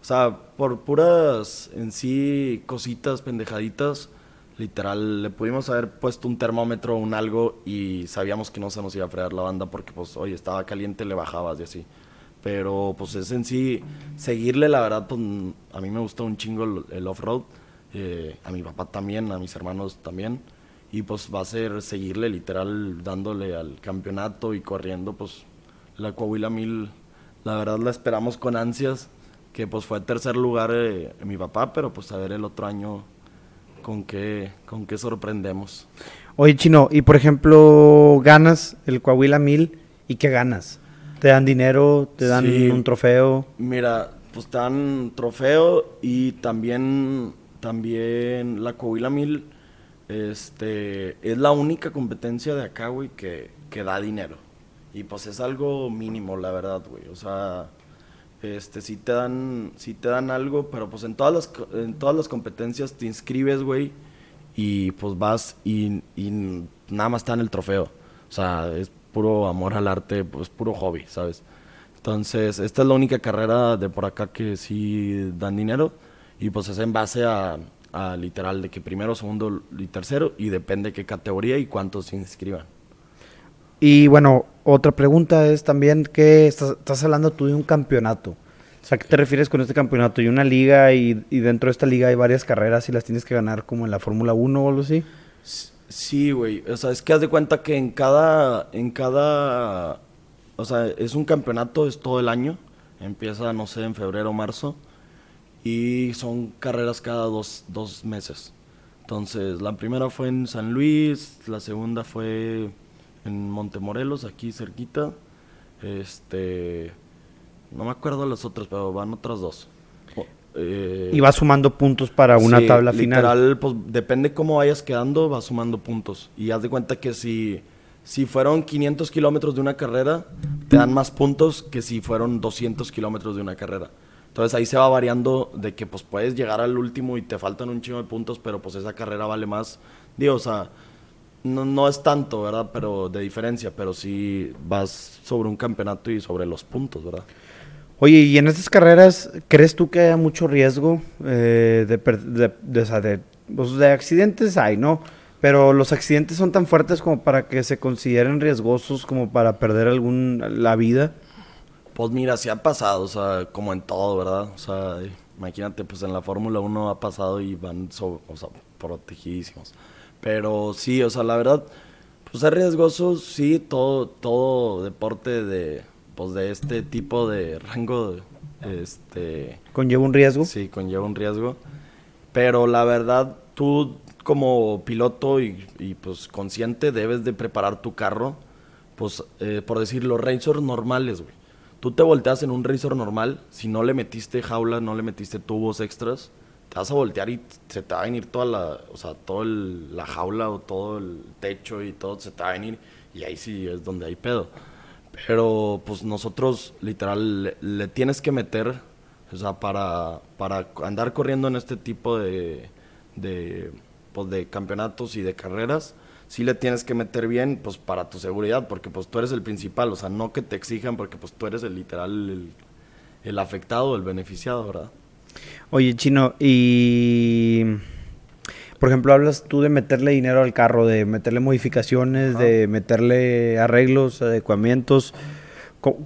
o sea, por puras en sí cositas, pendejaditas, literal, le pudimos haber puesto un termómetro o un algo y sabíamos que no se nos iba a fregar la banda porque pues, oye, estaba caliente, le bajabas y así. Pero pues es en sí, seguirle, la verdad, pues a mí me gusta un chingo el, el off-road, eh, a mi papá también, a mis hermanos también. Y pues va a ser seguirle literal dándole al campeonato y corriendo pues la Coahuila 1000. La verdad la esperamos con ansias, que pues fue tercer lugar eh, mi papá, pero pues a ver el otro año con qué, con qué sorprendemos. Oye, Chino, y por ejemplo, ganas el Coahuila 1000 y qué ganas? ¿Te dan dinero? ¿Te dan Sí. un trofeo? Mira, pues te dan trofeo y también, también la Coahuila 1000 este, es la única competencia de acá, güey, que, que da dinero. Y pues es algo mínimo, la verdad, güey. O sea, este, sí te dan, sí te dan algo, pero pues en todas las, en todas las competencias te inscribes, güey, y pues vas y, y nada más te dan el trofeo. O sea, es puro amor al arte, pues puro hobby, ¿sabes? Entonces, esta es la única carrera de por acá que sí dan dinero y pues es en base a, a literal de que primero, segundo y tercero y depende qué categoría y cuántos se inscriban. Y bueno, otra pregunta es también que estás, estás hablando tú de un campeonato. O sea, ¿qué te refieres con este campeonato? ¿Y una liga y, y dentro de esta liga hay varias carreras y las tienes que ganar como en la Fórmula 1 o algo así? Sí, güey. O sea, es que haz de cuenta que en cada, en cada, o sea, es un campeonato, es todo el año. Empieza, no sé, en febrero o marzo. Y son carreras cada dos, dos meses. Entonces, la primera fue en San Luis, la segunda fue en Montemorelos, aquí cerquita. Este, no me acuerdo las otras, pero van otras dos. Eh, Y vas sumando puntos para una Sí, tabla final. Literal, pues depende cómo vayas quedando, vas sumando puntos. Y haz de cuenta que si, si fueron 500 kilómetros de una carrera, te dan más puntos que si fueron 200 kilómetros de una carrera. Entonces ahí se va variando de que pues puedes llegar al último y te faltan un chingo de puntos, pero pues esa carrera vale más. Digo, o sea, no, no es tanto, ¿verdad? Pero de diferencia, pero sí vas sobre un campeonato y sobre los puntos, ¿verdad? Oye, y en estas carreras, ¿crees tú que haya mucho riesgo eh, de, de, de- pues, de accidentes? Hay, ¿no? Pero los accidentes son tan fuertes como para que se consideren riesgosos como para perder algún la vida. Pues mira, sí ha pasado, o sea, como en todo, ¿verdad? O sea, imagínate, pues en la Fórmula 1 ha pasado y van, so- o sea, protegidísimos. Pero sí, o sea, la verdad, pues es riesgoso, sí, todo, todo deporte de, pues de este tipo de rango, este, Conlleva un riesgo. Sí, conlleva un riesgo. Pero la verdad, tú como piloto y, y, pues consciente debes de preparar tu carro, pues eh, por decir, los racers normales, güey. Tú te volteas en un racer normal, si no le metiste jaula, no le metiste tubos extras, te vas a voltear y se te va a venir toda la, o sea, toda la jaula o todo el techo y todo se te va a venir y ahí sí es donde hay pedo. Pero pues nosotros literal le, le tienes que meter, o sea, para, para andar corriendo en este tipo de, de, pues, de campeonatos y de carreras, sí le tienes que meter bien, pues para tu seguridad, porque pues tú eres el principal, o sea, no que te exijan, porque pues tú eres el literal, el, el afectado, el beneficiado, ¿verdad? Oye, Chino, y por ejemplo, hablas tú de meterle dinero al carro, de meterle modificaciones, Ajá. de meterle arreglos, adecuamientos. Co-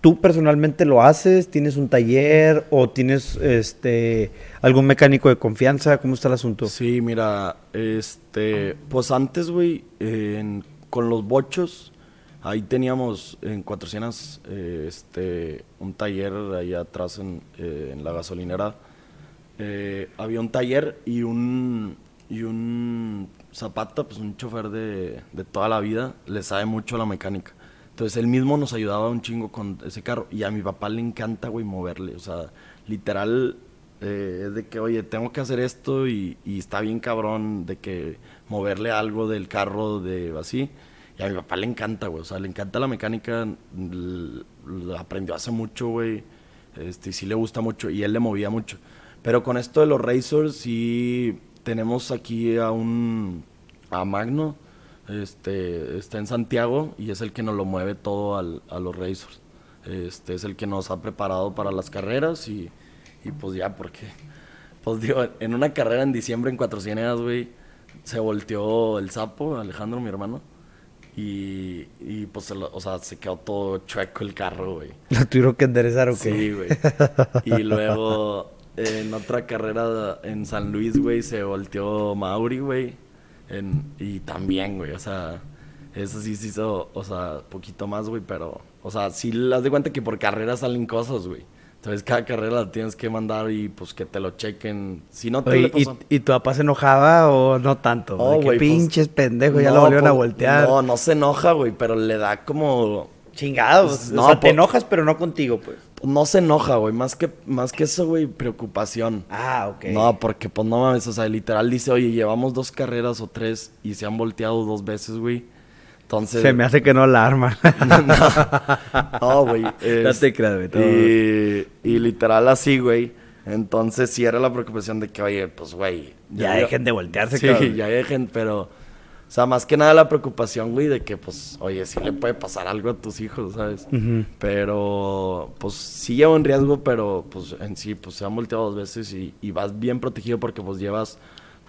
¿Tú personalmente lo haces? ¿Tienes un taller o tienes este algún mecánico de confianza? ¿Cómo está el asunto? Sí, mira, este, pues antes, güey, con los bochos, ahí teníamos en Cuatro Ciénegas, eh, este, un taller ahí atrás en, eh, la gasolinera. Eh, había un taller y un, y un Zapata, pues un chofer de, de toda la vida, le sabe mucho la mecánica. Entonces él mismo nos ayudaba un chingo con ese carro. Y a mi papá le encanta, güey, moverle. O sea, literal, eh, es de que, oye, tengo que hacer esto y, está bien cabrón de que moverle algo del carro, de así. Y a mi papá le encanta, güey. O sea, le encanta la mecánica. aprendió hace mucho, güey. Este, y sí le gusta mucho. Y él le movía mucho. Pero con esto de los racers, sí tenemos aquí a un. a Magno. Este, está en Santiago y es el que nos lo mueve todo al- a los racers. Este, es el que nos ha preparado para las carreras y, y pues ya, porque. Pues digo, en una carrera en diciembre en Cuatro Ciénegas, güey, se volteó el sapo, Alejandro, mi hermano. Y, y pues, o sea, se quedó todo chueco el carro, güey. ¿Lo tuvieron que enderezar o qué? Sí, güey. Y luego en otra carrera en San Luis, güey, se volteó Mauri, güey. En- Y también, güey, o sea, eso sí se hizo, o sea, poquito más, güey, pero, o sea, sí las de cuenta que por carrera salen cosas, güey. Entonces cada carrera la tienes que mandar y pues que te lo chequen. Si no te Oye, le ¿y, pasó- ¿y tu papá se enojaba o no tanto? No, de que pues, pinches pendejos, ya no, lo volvieron a pues, voltear. No, no se enoja, güey, pero le da como Chingados. Pues, o no, te enojas, pero no contigo, pues. No se enoja, güey. Más que, más que eso, güey, preocupación. Ah, ok. No, porque pues no mames, o sea, literal dice, oye, llevamos dos carreras o tres y se han volteado dos veces, güey. Entonces... Se me hace que no la arman. No, güey. No es- te creas, güey, todo- Y, y literal así, güey. Entonces sí era la preocupación de que, oye, pues, güey. Ya dejen de voltearse, Sí, cabrón. ya dejen, pero... O sea, más que nada la preocupación, güey, de que, pues, oye, sí le puede pasar algo a tus hijos, ¿sabes? Ujú. Pero, pues, sí lleva un riesgo, pero, pues, en sí, pues, se han volteado dos veces y, y vas bien protegido porque, pues, llevas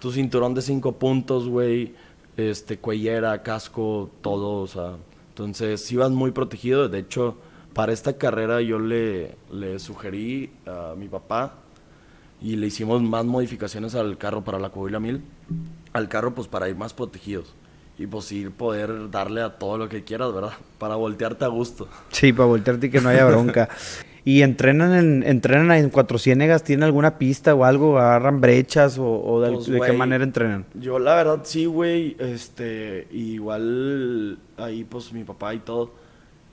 tu cinturón de cinco puntos, güey, este, cuellera, casco, todo, o sea, entonces, sí vas muy protegido. De hecho, para esta carrera yo le, le sugerí a mi papá y le hicimos más modificaciones al carro para la Coahuila 1000. Al carro, pues para ir más protegidos. Y pues ir poder darle a todo lo que quieras, ¿verdad? Para voltearte a gusto. Sí, para voltearte y que no haya bronca. ¿Y entrenan en, entrenan en Cuatro Ciénegas? ¿Tienen alguna pista o algo? ¿Agarran brechas o, o de, Pues, de qué manera entrenan? Yo la verdad sí, güey. Este, igual ahí pues mi papá y todo.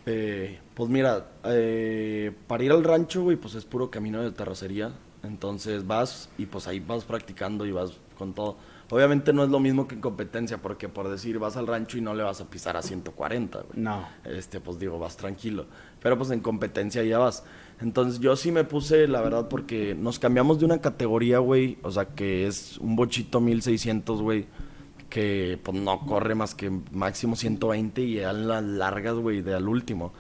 eh, pues mira, eh, para ir al rancho, güey, pues es puro camino de terracería. Entonces vas y pues ahí vas practicando y vas con todo. Obviamente no es lo mismo que en competencia, porque por decir vas al rancho y no le vas a pisar a 140, güey. No. Este, pues digo, vas tranquilo. Pero pues en competencia ya vas. Entonces yo sí me puse, la verdad, porque nos cambiamos de una categoría, güey. O sea, que es un bochito 1600, güey. Que pues no corre más que máximo 120 y en las largas, güey, de al último.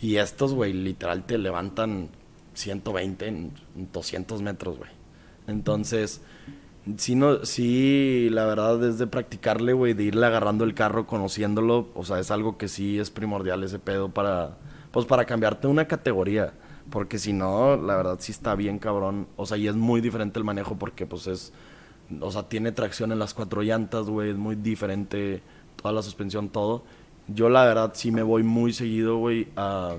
Y estos, güey, literal te levantan 120 en 200 metros, güey. Entonces, Sí, no, sí, la verdad es de practicarle, güey, de irle agarrando el carro, conociéndolo. O sea, es algo que sí es primordial ese pedo para, pues para cambiarte una categoría. Porque si no, la verdad sí está bien cabrón. O sea, y es muy diferente el manejo porque pues es, o sea, tiene tracción en las cuatro llantas, güey, es muy diferente toda la suspensión, todo. Yo la verdad sí me voy muy seguido, güey, a,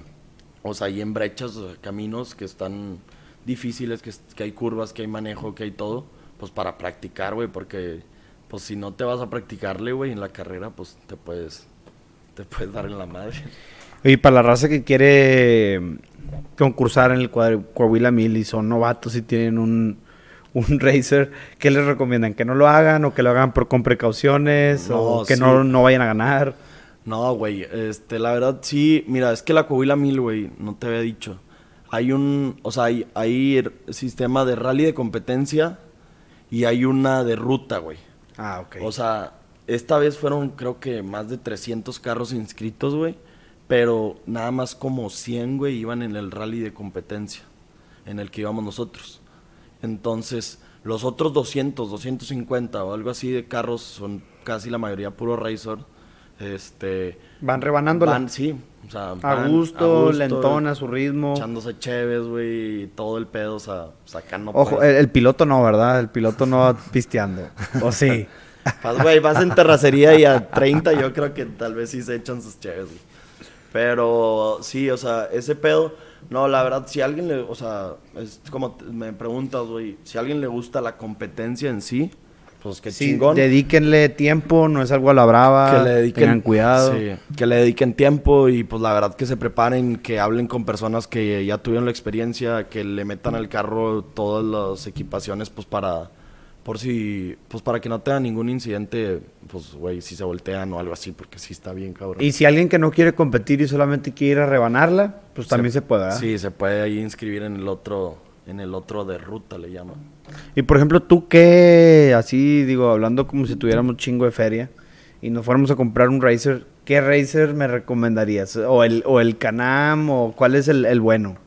o sea, ahí en brechas, o sea, caminos que están difíciles, que, que hay curvas, que hay manejo, que hay todo pues para practicar, güey, porque pues si no te vas a practicarle, güey, en la carrera, pues te puedes te puedes dar en la madre. Y para la raza que quiere concursar en el Coahuila Mil y son novatos y tienen un, un racer, ¿qué les recomiendan? ¿Que no lo hagan o que lo hagan por, con precauciones o que no, no vayan a ganar? No, güey, este, la verdad sí, mira, es que la Coahuila Mil, güey, no te había dicho. Hay un, o sea, hay, hay sistema de rally de competencia y hay una de ruta, güey. Ah, ok. O sea, esta vez fueron creo que más de 300 carros inscritos, güey. Pero nada más como 100, güey, iban en el rally de competencia en el que íbamos nosotros. Entonces, los otros 200, 250 o algo así de carros son casi la mayoría puro racer. Este, van rebanando Van, sí. O sea, a, gusto, lentón, a su ritmo. Echándose chéves, güey, todo el pedo, o sea, sacando. Ojo, el, piloto no, ¿verdad? El piloto no va pisteando. ¿O sí? Güey, vas en terracería y a 30 yo creo que tal vez sí se echan sus chéves, güey. Pero sí, o sea, ese pedo, no, la verdad, si a alguien le, o sea, es como me preguntas, güey, si a alguien le gusta la competencia en sí, pues que sí, Dedíquenle tiempo, no es algo a la brava. Que le dediquen, tengan cuidado. Sí, que le dediquen tiempo y pues la verdad que se preparen, que hablen con personas que ya tuvieron la experiencia, que le metan al carro todas las equipaciones pues para por si pues para que no tenga ningún incidente, pues güey, si se voltean o algo así, porque sí está bien cabrón. Y si alguien que no quiere competir y solamente quiere ir a rebanarla, pues también se puede. Sí, se puede ahí inscribir en el otro en el otro de ruta le llaman. Y por ejemplo, tú qué, así digo, hablando como si tuviéramos chingo de feria y nos fuéramos a comprar un Racer, ¿qué Racer me recomendarías? ¿O el, o el Canam o cuál es el, bueno?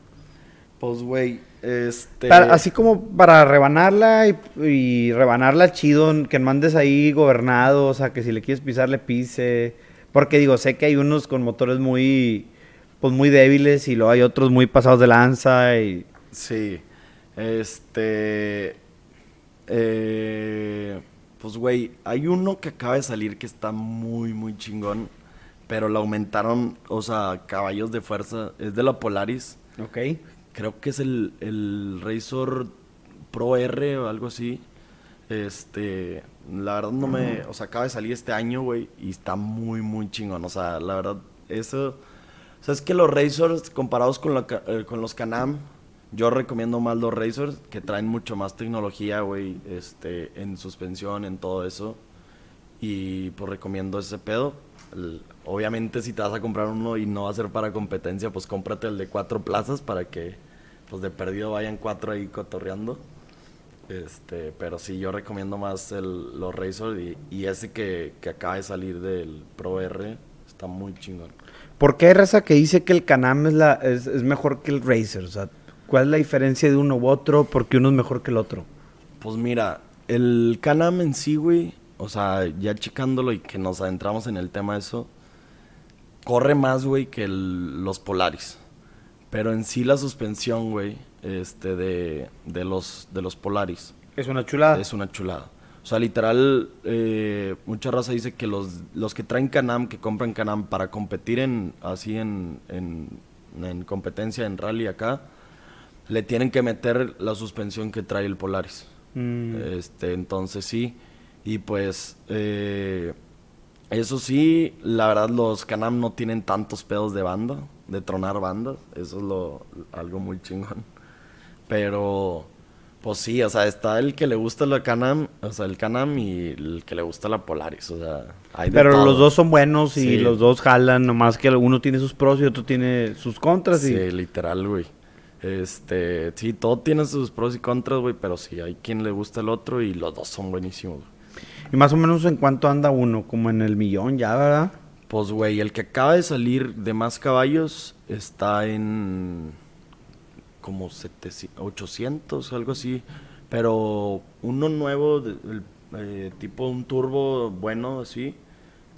Pues, güey, este... así como para rebanarla y, rebanarla chido, que mandes ahí gobernado, o sea, que si le quieres pisar, le pise. Porque digo, sé que hay unos con motores muy, pues muy débiles y luego hay otros muy pasados de lanza y... Sí. Este. Eh, pues, güey, hay uno que acaba de salir que está muy, muy chingón. Pero lo aumentaron, o sea, caballos de fuerza. Es de la Polaris. Ok. Creo que es el, el Razor Pro R o algo así. Este, la verdad no me, o sea, acaba de salir este año, güey, y está muy, muy chingón. O sea, la verdad, eso, o sea, es que los Razors comparados con, la, eh, con los Canam, yo recomiendo más los Razors, que traen mucho más tecnología, güey, este, en suspensión, en todo eso. Y pues recomiendo ese pedo. obviamente si te vas a comprar uno y no va a ser para competencia, pues cómprate el de cuatro plazas para que pues de perdido vayan cuatro ahí cotorreando. Este, pero sí, yo recomiendo más el, los Razors y, ese que, que, acaba de salir del Pro R está muy chingón. ¿Por qué hay raza que dice que el Canam es, la, es, es mejor que el Razer? O sea, ¿Cuál es la diferencia de uno u otro? Porque uno es mejor que el otro. Pues mira, el Canam en sí, güey, o sea, ya checándolo y que nos adentramos en el tema de eso, corre más, güey, que los Polaris. Pero en sí la suspensión, güey, este, de, de, los, de los Polaris. Es una chulada. Es una chulada. O sea, literal, eh, mucha raza dice que los, los que traen Canam, que compran Canam para competir en, así en, en, en competencia, en rally acá, le tienen que meter la suspensión que trae el Polaris. Mm. Este, entonces sí. Y pues, eh, eso sí, la verdad los Canam no tienen tantos pedos de banda, de tronar bandas. Eso es lo, algo muy chingón. Pero, pues sí, o sea, está el que le gusta la Canam, o sea, el Canam y el que le gusta la Polaris, o sea, hay Pero los dos son buenos y los dos jalan, nomás que uno tiene sus pros y otro tiene sus contras. Sí, literal, güey. Este, sí, todo tiene sus pros y contras, güey, pero sí, hay quien le gusta el otro y los dos son buenísimos. ¿Y más o menos en cuánto anda uno? Como en el millón ya, ¿verdad? Pues, güey, el que acaba de salir de más caballos está en como 700, 800, algo así. Pero uno nuevo, de- el, eh, tipo un turbo bueno así,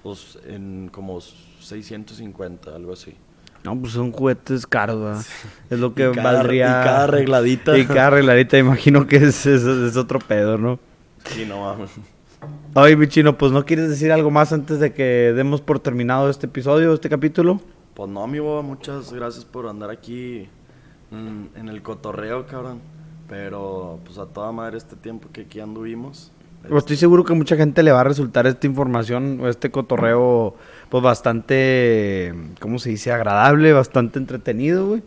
pues en como 650, algo así. No, pues son juguetes caros, ¿verdad? Es lo que Y cada- valdría. y cada arregladita. Y cada arregladita, imagino que es, es, es otro pedo, ¿no? Sí, no mames. Oye, mi chino, pues ¿no quieres decir algo más antes de que demos por terminado este episodio, este capítulo? Pues no, mi boba, muchas gracias por andar aquí en el cotorreo, cabrón. Pero pues a toda madre este tiempo que aquí anduvimos. Pues estoy seguro que mucha gente le va a resultar esta información o este cotorreo, pues bastante, ¿cómo se dice? Agradable, bastante entretenido, güey.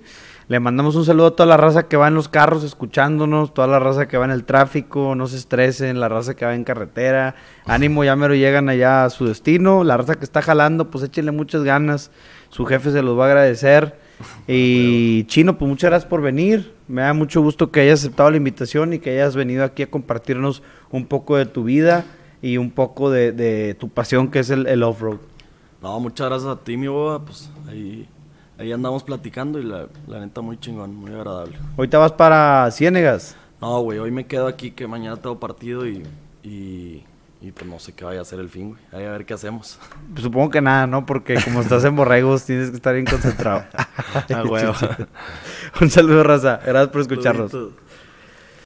Le mandamos un saludo a toda la raza que va en los carros escuchándonos, toda la raza que va en el tráfico, no se estresen, la raza que va en carretera. Ánimo, ya mero llegan allá a su destino. La raza que está jalando, pues échenle muchas ganas. Su jefe se los va a agradecer. Y Chino, pues muchas gracias por venir. Me da mucho gusto que hayas aceptado la invitación y que hayas venido aquí a compartirnos un poco de tu vida y un poco de, de tu pasión que es el, el off-road. No, muchas gracias a ti, mi boba. Pues ahí, ahí andamos platicando y la, la neta muy chingón, muy agradable. Ahorita vas para Ciénegas. No, güey, hoy me quedo aquí que mañana tengo partido y, y, y pues no sé qué vaya a ser el fin, güey. Ahí a ver qué hacemos. Pues supongo que nada, ¿no? Porque como estás en Borregos tienes que estar bien concentrado. Ah, huevo. un saludo, raza. Gracias por escucharnos. Saluditos.